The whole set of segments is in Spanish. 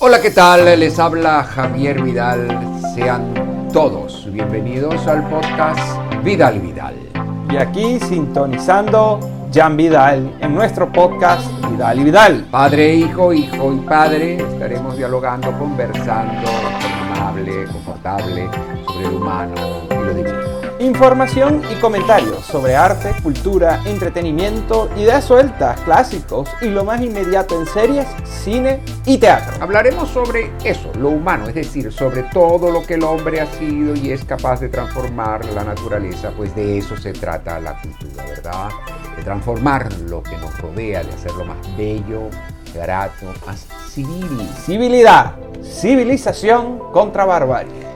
Hola, ¿qué tal? Les habla Javier Vidal. Sean todos bienvenidos al podcast Vidal Vidal. Y aquí sintonizando Jan Vidal en nuestro podcast Vidal y Vidal. Padre, hijo, hijo y padre, estaremos dialogando, conversando, amable, confortable, sobre lo humano. Información y comentarios sobre arte, cultura, entretenimiento, ideas sueltas, clásicos y lo más inmediato en series, cine y teatro. Hablaremos sobre eso, lo humano, es decir, sobre todo lo que el hombre ha sido y es capaz de transformar la naturaleza, pues de eso se trata la cultura, ¿verdad? De transformar lo que nos rodea, de hacerlo más bello, grato, más civil. Civilidad, civilización contra barbarie.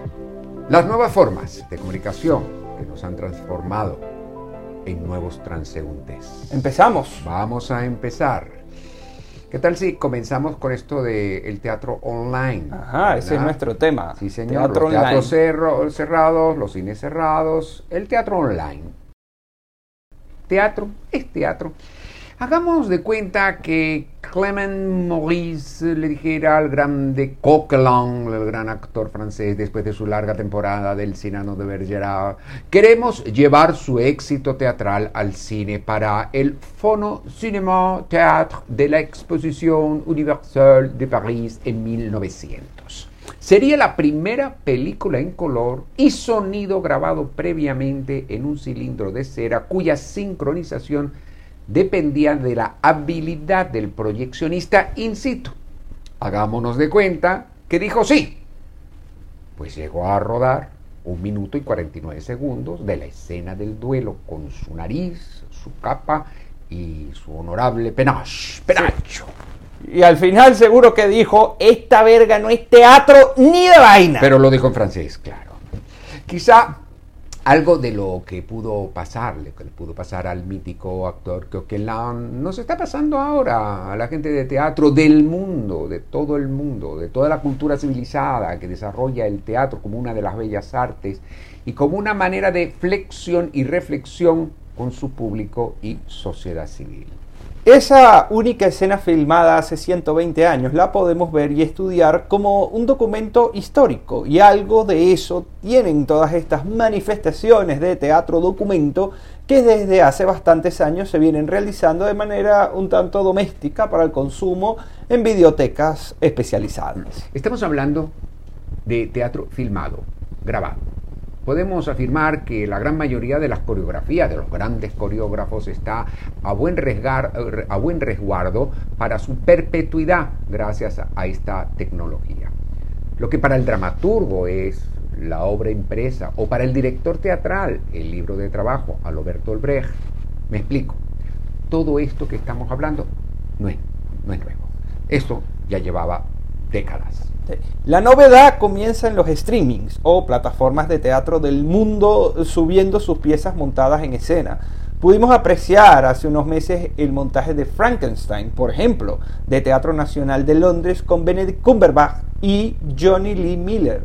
Las nuevas formas de comunicación nos han transformado en nuevos transeúntes. Empezamos. Vamos a empezar. ¿Qué tal si comenzamos con esto del teatro online? Ajá, ese es nuestro tema. Sí, señor. Teatro los teatros cerrados, los cines cerrados, el teatro online. Teatro es teatro. Hagamos de cuenta que Clement Maurice le dijera al grande Coquelin, el gran actor francés, después de su larga temporada del Cinano de Bergerac, queremos llevar su éxito teatral al cine para el Fono Cinéma Théâtre de la Exposición Universelle de París en 1900. Sería la primera película en color y sonido grabado previamente en un cilindro de cera cuya sincronización dependía de la habilidad del proyeccionista in situ. Hagámonos de cuenta que dijo sí. Pues llegó a rodar un minuto y 49 segundos de la escena del duelo con su nariz, su capa y su honorable penacho. penacho. Y al final seguro que dijo, esta verga no es teatro ni de vaina. Pero lo dijo en francés, claro. Quizá algo de lo que pudo pasarle, que le pudo pasar al mítico actor Coquelin, nos está pasando ahora a la gente de teatro del mundo, de todo el mundo, de toda la cultura civilizada que desarrolla el teatro como una de las bellas artes y como una manera de flexión y reflexión con su público y sociedad civil. Esa única escena filmada hace 120 años la podemos ver y estudiar como un documento histórico y algo de eso tienen todas estas manifestaciones de teatro documento que desde hace bastantes años se vienen realizando de manera un tanto doméstica para el consumo en videotecas especializadas. Estamos hablando de teatro filmado, grabado podemos afirmar que la gran mayoría de las coreografías de los grandes coreógrafos está a buen, a buen resguardo para su perpetuidad gracias a esta tecnología. Lo que para el dramaturgo es la obra impresa o para el director teatral el libro de trabajo a Roberto Brecht. Me explico. Todo esto que estamos hablando no es, no es nuevo. Esto ya llevaba décadas. La novedad comienza en los streamings o plataformas de teatro del mundo subiendo sus piezas montadas en escena. Pudimos apreciar hace unos meses el montaje de Frankenstein, por ejemplo, de Teatro Nacional de Londres con Benedict Cumberbatch y Johnny Lee Miller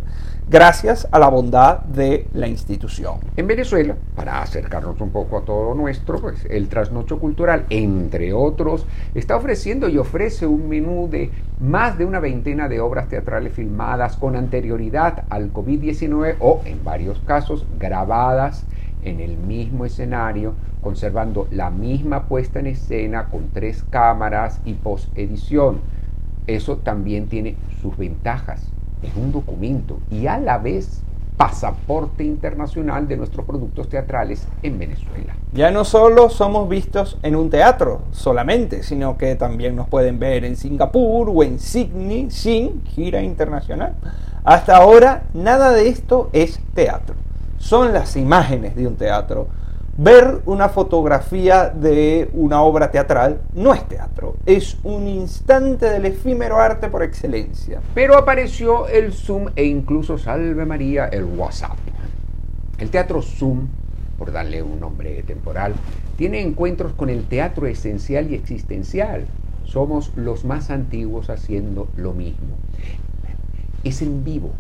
gracias a la bondad de la institución. En Venezuela, para acercarnos un poco a todo nuestro, pues el Trasnocho Cultural, entre otros, está ofreciendo y ofrece un menú de más de una veintena de obras teatrales filmadas con anterioridad al COVID-19 o, en varios casos, grabadas en el mismo escenario, conservando la misma puesta en escena con tres cámaras y post-edición. Eso también tiene sus ventajas es un documento y a la vez pasaporte internacional de nuestros productos teatrales en Venezuela. Ya no solo somos vistos en un teatro solamente, sino que también nos pueden ver en Singapur o en Sydney sin gira internacional. Hasta ahora nada de esto es teatro. Son las imágenes de un teatro Ver una fotografía de una obra teatral no es teatro, es un instante del efímero arte por excelencia. Pero apareció el Zoom e incluso, salve María, el WhatsApp. El teatro Zoom, por darle un nombre temporal, tiene encuentros con el teatro esencial y existencial. Somos los más antiguos haciendo lo mismo. Es en vivo,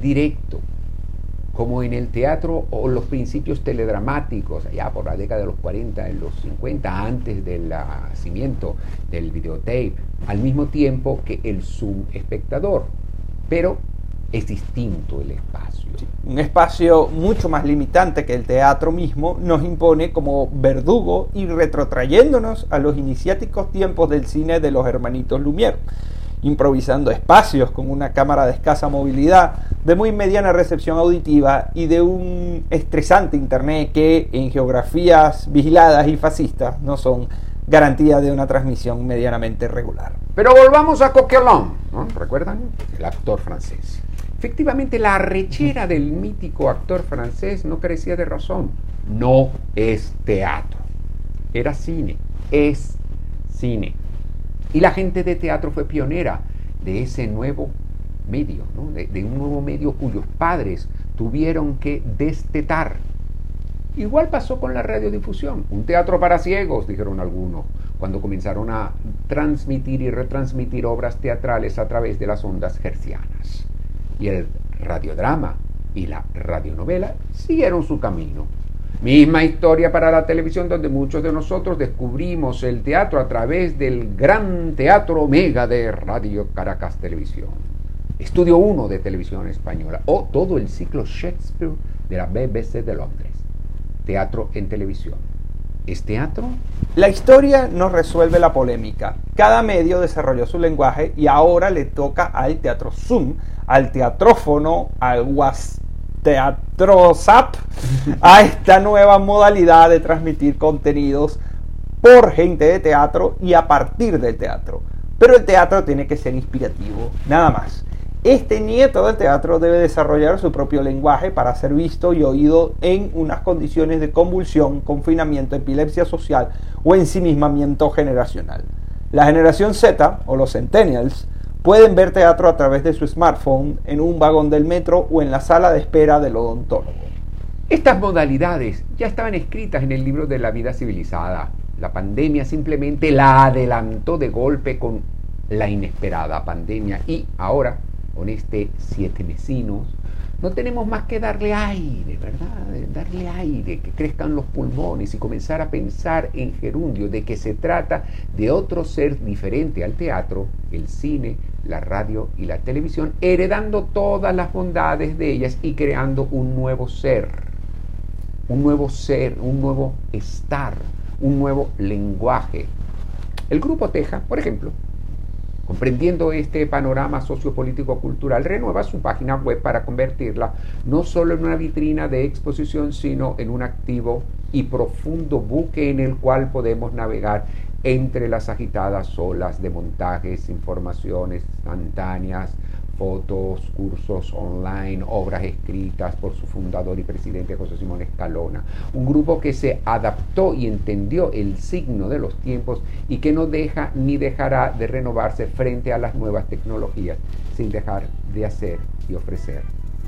directo, como en el teatro o los principios teledramáticos, allá por la década de los 40, en los 50, antes del nacimiento del videotape, al mismo tiempo que el zoom espectador. Pero es distinto el espacio. un espacio mucho más limitante que el teatro mismo nos impone como verdugo y retrotrayéndonos a los iniciáticos tiempos del cine de los hermanitos Lumière improvisando espacios con una cámara de escasa movilidad, de muy mediana recepción auditiva y de un estresante internet que en geografías vigiladas y fascistas no son garantía de una transmisión medianamente regular. Pero volvamos a Coquelin, ¿no? ¿recuerdan? El actor francés. Efectivamente, la rechera del mítico actor francés no carecía de razón. No es teatro. Era cine. Es cine. Y la gente de teatro fue pionera de ese nuevo medio, de, un nuevo medio cuyos padres tuvieron que destetar. Igual pasó con la radiodifusión, un teatro para ciegos, dijeron algunos, cuando comenzaron a transmitir y retransmitir obras teatrales a través de las ondas hercianas. Y el radiodrama y la radionovela siguieron su camino Misma historia para la televisión donde muchos de nosotros descubrimos el teatro a través del gran teatro Omega de Radio Caracas Televisión. Estudio 1 de televisión española o todo el ciclo Shakespeare de la BBC de Londres. Teatro en televisión. ¿Es teatro? La historia nos resuelve la polémica. Cada medio desarrolló su lenguaje y ahora le toca al teatro Zoom, al teatrófono, al Teatrosap a esta nueva modalidad de transmitir contenidos por gente de teatro y a partir del teatro. Pero el teatro tiene que ser inspirativo, nada más. Este nieto del teatro debe desarrollar su propio lenguaje para ser visto y oído en unas condiciones de convulsión, confinamiento, epilepsia social o ensimismamiento generacional. La generación Z, o los centennials, Pueden ver teatro a través de su smartphone, en un vagón del metro o en la sala de espera del odontólogo. Estas modalidades ya estaban escritas en el libro de la vida civilizada. La pandemia simplemente la adelantó de golpe con la inesperada pandemia y ahora, con este siete vecinos, no tenemos más que darle aire, ¿verdad? Darle aire, que crezcan los pulmones y comenzar a pensar en gerundio, de que se trata de otro ser diferente al teatro, el cine, la radio y la televisión, heredando todas las bondades de ellas y creando un nuevo ser, un nuevo ser, un nuevo estar, un nuevo lenguaje. El grupo Teja, por ejemplo, Comprendiendo este panorama sociopolítico-cultural, renueva su página web para convertirla no solo en una vitrina de exposición, sino en un activo y profundo buque en el cual podemos navegar entre las agitadas olas de montajes, informaciones instantáneas, fotos, cursos online, obras escritas por su fundador y presidente José Simón Escalona. Un grupo que se adaptó y entendió el signo de los tiempos y que no deja ni dejará de renovarse frente a las nuevas tecnologías sin dejar de hacer y ofrecer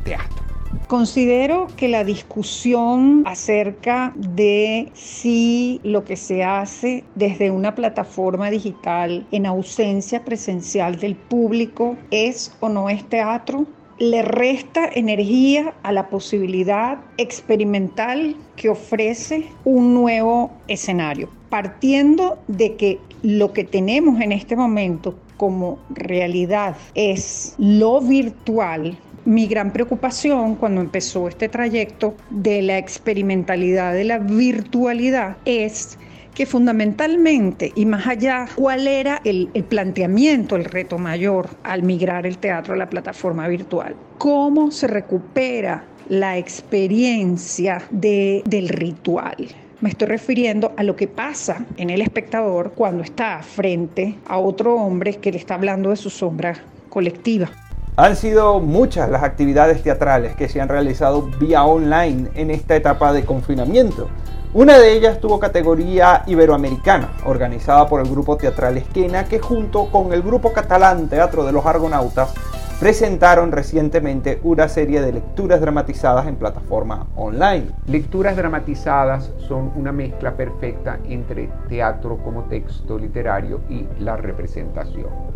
teatro. Considero que la discusión acerca de si lo que se hace desde una plataforma digital en ausencia presencial del público es o no es teatro le resta energía a la posibilidad experimental que ofrece un nuevo escenario, partiendo de que lo que tenemos en este momento como realidad es lo virtual, mi gran preocupación cuando empezó este trayecto de la experimentalidad, de la virtualidad, es que fundamentalmente y más allá, cuál era el, planteamiento, el reto mayor al migrar el teatro a la plataforma virtual. ¿Cómo se recupera la experiencia del ritual? Me estoy refiriendo a lo que pasa en el espectador cuando está frente a otro hombre que le está hablando de su sombra colectiva. Han sido muchas las actividades teatrales que se han realizado vía online en esta etapa de confinamiento. Una de ellas tuvo categoría iberoamericana, organizada por el grupo teatral Esquena, que junto con el grupo catalán Teatro de los Argonautas presentaron recientemente una serie de lecturas dramatizadas en plataforma online. Lecturas dramatizadas son una mezcla perfecta entre teatro como texto literario y la representación.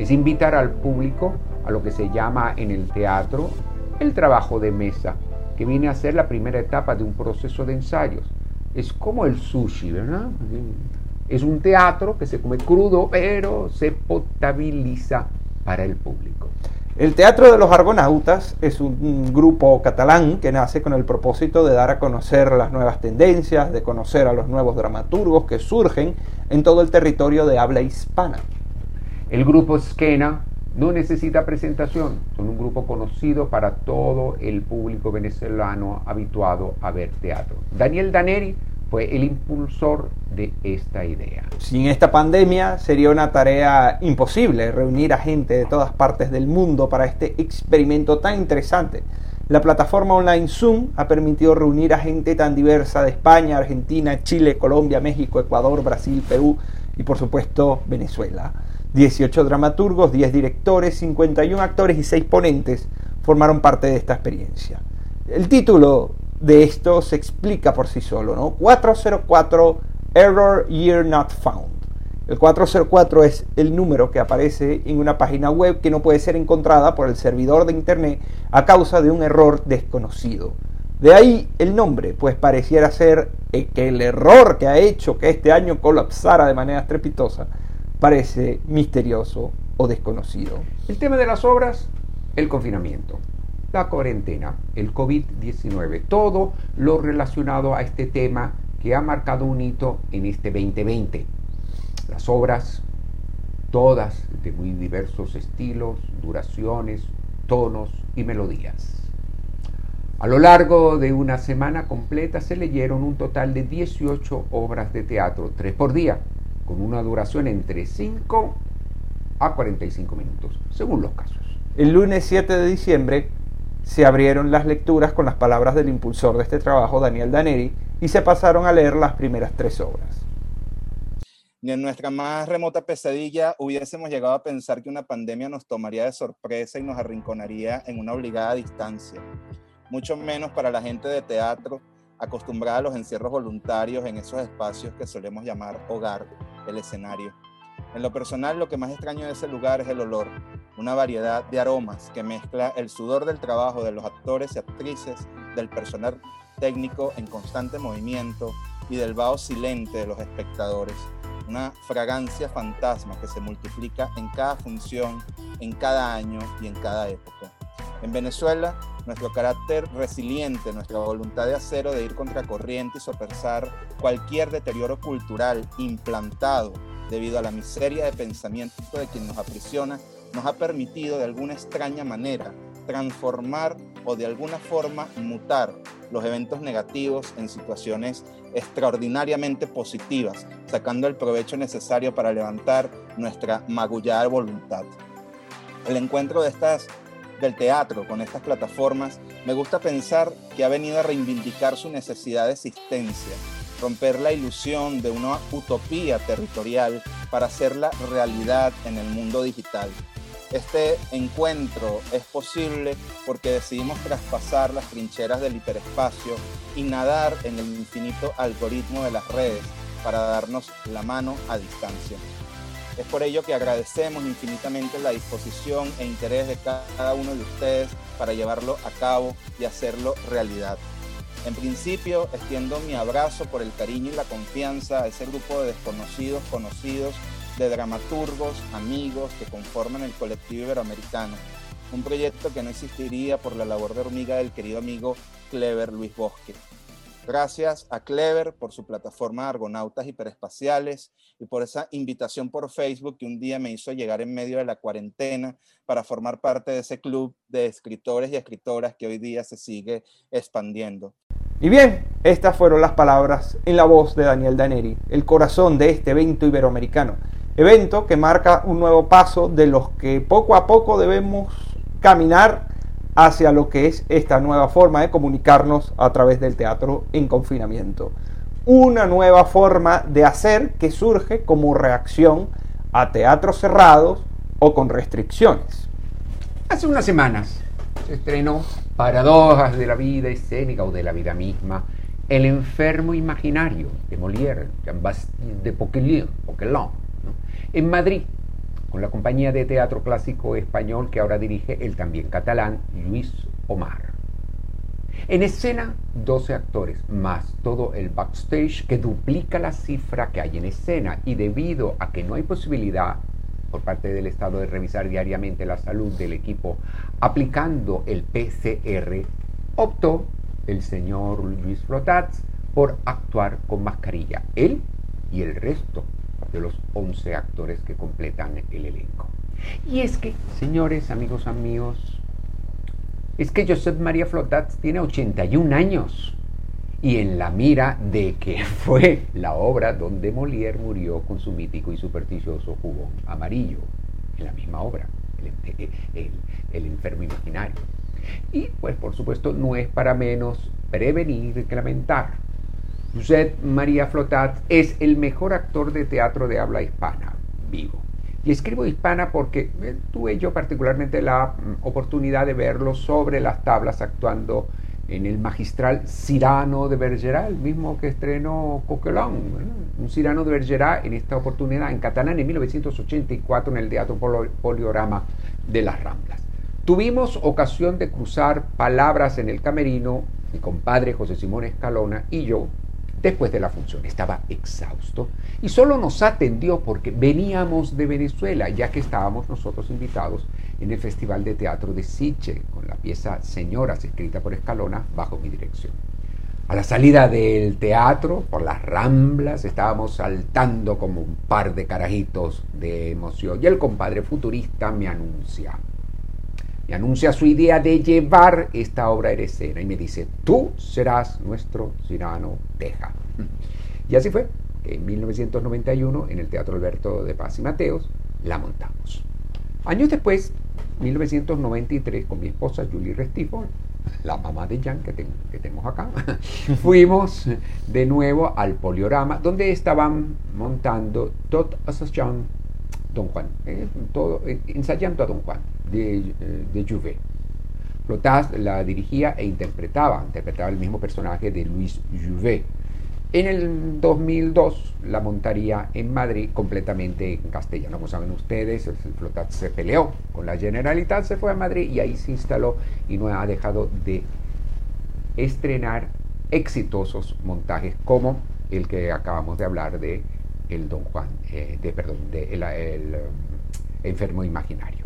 Es invitar al público a lo que se llama en el teatro el trabajo de mesa. que viene a ser la primera etapa de un proceso de ensayos. Es como el sushi, ¿verdad? Es un teatro que se come crudo, pero se potabiliza para el público. El Teatro de los Argonautas es un grupo catalán que nace con el propósito de dar a conocer las nuevas tendencias, de conocer a los nuevos dramaturgos que surgen en todo el territorio de habla hispana. El grupo Skena no necesita presentación, son un grupo conocido para todo el público venezolano habituado a ver teatro. Daniel Daneri fue el impulsor de esta idea. Sin esta pandemia sería una tarea imposible reunir a gente de todas partes del mundo para este experimento tan interesante. La plataforma online Zoom ha permitido reunir a gente tan diversa de España, Argentina, Chile, Colombia, México, Ecuador, Brasil, Perú y por supuesto Venezuela. 18 dramaturgos, 10 directores, 51 actores y 6 ponentes formaron parte de esta experiencia. El título de esto se explica por sí solo, ¿no? 404 Error Year Not Found. El 404 es el número que aparece en una página web que no puede ser encontrada por el servidor de Internet a causa de un error desconocido. De ahí el nombre, pues pareciera ser que el error que ha hecho que este año colapsara de manera estrepitosa parece misterioso o desconocido. El tema de las obras, el confinamiento la cuarentena, el COVID-19, todo lo relacionado a este tema que ha marcado un hito en este 2020. Las obras, todas de muy diversos estilos, duraciones, tonos y melodías. A lo largo de una semana completa se leyeron un total de 18 obras de teatro, tres por día, con una duración entre 5 a 45 minutos, según los casos. El lunes 7 de diciembre se abrieron las lecturas con las palabras del impulsor de este trabajo, Daniel Daneri, y se pasaron a leer las primeras tres obras. Ni en nuestra más remota pesadilla hubiésemos llegado a pensar que una pandemia nos tomaría de sorpresa y nos arrinconaría en una obligada distancia. Mucho menos para la gente de teatro acostumbrada a los encierros voluntarios en esos espacios que solemos llamar hogar, el escenario. En lo personal, lo que más extraño de ese lugar es el olor, una variedad de aromas que mezcla el sudor del trabajo de los actores y actrices, del personal técnico en constante movimiento y del vaho silente de los espectadores. Una fragancia fantasma que se multiplica en cada función, en cada año y en cada época. En Venezuela, nuestro carácter resiliente, nuestra voluntad de acero de ir contra corriente y sopesar cualquier deterioro cultural implantado debido a la miseria de pensamiento de quien nos aprisiona, nos ha permitido de alguna extraña manera transformar o de alguna forma mutar los eventos negativos en situaciones extraordinariamente positivas, sacando el provecho necesario para levantar nuestra magullada voluntad. El encuentro de estas del teatro con estas plataformas, me gusta pensar que ha venido a reivindicar su necesidad de existencia, romper la ilusión de una utopía territorial para hacerla realidad en el mundo digital. Este encuentro es posible porque decidimos traspasar las trincheras del hiperespacio y nadar en el infinito algoritmo de las redes para darnos la mano a distancia. Es por ello que agradecemos infinitamente la disposición e interés de cada uno de ustedes para llevarlo a cabo y hacerlo realidad. En principio, extiendo mi abrazo por el cariño y la confianza a ese grupo de desconocidos conocidos, de dramaturgos, amigos que conforman el colectivo iberoamericano. Un proyecto que no existiría por la labor de hormiga del querido amigo Clever Luis Bosque. Gracias a Clever por su plataforma Argonautas Hiperespaciales y por esa invitación por Facebook que un día me hizo llegar en medio de la cuarentena para formar parte de ese club de escritores y escritoras que hoy día se sigue expandiendo. Y bien, estas fueron las palabras en la voz de Daniel Daneri, el corazón de este evento iberoamericano. Evento que marca un nuevo paso de los que poco a poco debemos caminar hacia lo que es esta nueva forma de comunicarnos a través del teatro en confinamiento. Una nueva forma de hacer que surge como reacción a teatros cerrados o con restricciones. Hace unas semanas se estrenó Paradojas de la vida escénica o de la vida misma, El enfermo imaginario de Molière, de Poquelin, en Madrid, con la compañía de teatro clásico español que ahora dirige el también catalán Luis Omar. En escena, 12 actores, más todo el backstage que duplica la cifra que hay en escena y debido a que no hay posibilidad por parte del Estado de revisar diariamente la salud del equipo aplicando el PCR, optó el señor Luis Flotats por actuar con mascarilla, él y el resto de los 11 actores que completan el elenco. Y es que, señores, amigos amigos, es que Josep María Flotats tiene 81 años y en la mira de que fue la obra donde Molière murió con su mítico y supersticioso jugón amarillo, en la misma obra, el, el enfermo imaginario. Y pues por supuesto no es para menos prevenir que lamentar. Josep María Flotats es el mejor actor de teatro de habla hispana vivo. Y escribo hispana porque eh, tuve yo particularmente la mm, oportunidad de verlo sobre las tablas actuando en el magistral Cirano de Bergerac, el mismo que estrenó Coquelin, un Cirano de Bergerac en esta oportunidad en catalán en 1984 en el Teatro Poliorama de las Ramblas. Tuvimos ocasión de cruzar palabras en el camerino, mi compadre José Simón Escalona y yo, después de la función. Estaba exhausto y solo nos atendió porque veníamos de Venezuela, ya que estábamos nosotros invitados en el Festival de Teatro de Siche, con la pieza Señoras, escrita por Escalona, bajo mi dirección. A la salida del teatro, por las ramblas, estábamos saltando como un par de carajitos de emoción y el compadre futurista me anuncia anuncia su idea de llevar esta obra a escena y me dice, tú serás nuestro Cirano Teja. Y así fue, en 1991 en el Teatro Alberto de Paz y Mateos la montamos. Años después, 1993, con mi esposa Julie Restifo, la mamá de Jan que, que tenemos acá, fuimos de nuevo al Poliorama, donde estaban montando Tot Association Don Juan, eh, todo, eh, ensayando a Don Juan de, eh, de Jouvet. Flotas la dirigía e interpretaba, interpretaba el mismo personaje de Luis Jouvet. En el 2002 la montaría en Madrid completamente en castellano. Como saben ustedes, Flotat se peleó con la Generalitat, se fue a Madrid y ahí se instaló y no ha dejado de estrenar exitosos montajes como el que acabamos de hablar de el Don Juan, eh, de, perdón, de el, um, enfermo imaginario.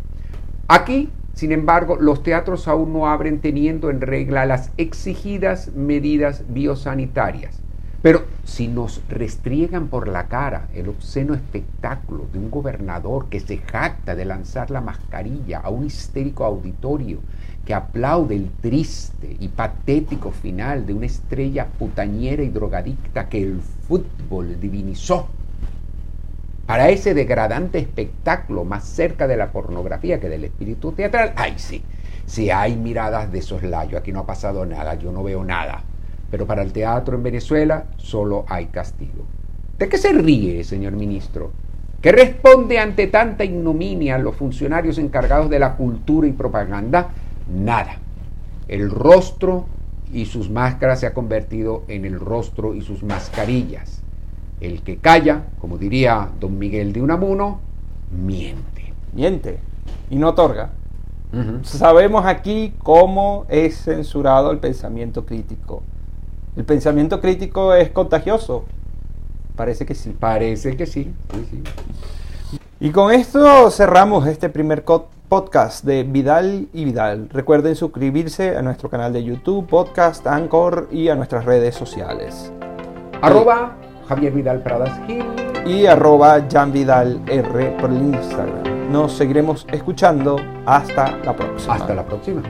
Aquí, sin embargo, los teatros aún no abren teniendo en regla las exigidas medidas biosanitarias. Pero si nos restriegan por la cara el obsceno espectáculo de un gobernador que se jacta de lanzar la mascarilla a un histérico auditorio que aplaude el triste y patético final de una estrella putañera y drogadicta que el fútbol divinizó para ese degradante espectáculo más cerca de la pornografía que del espíritu teatral, ay sí, si hay miradas de soslayo, aquí no ha pasado nada, yo no veo nada. Pero para el teatro en Venezuela solo hay castigo. ¿De qué se ríe, señor ministro? ¿Qué responde ante tanta ignominia los funcionarios encargados de la cultura y propaganda? Nada. El rostro y sus máscaras se ha convertido en el rostro y sus mascarillas. El que calla, como diría don Miguel de Unamuno, miente. Miente y no otorga. Sabemos aquí cómo es censurado el pensamiento crítico. El pensamiento crítico es contagioso. Parece que sí. Parece que sí. Y con esto cerramos este primer podcast de Vidal y Vidal. Recuerden suscribirse a nuestro canal de YouTube, Podcast, Anchor y a nuestras redes sociales. Arroba Javier Vidal Pradas Gil y arroba Jan Vidal R por el Instagram. Nos seguiremos escuchando. Hasta la próxima. Hasta la próxima.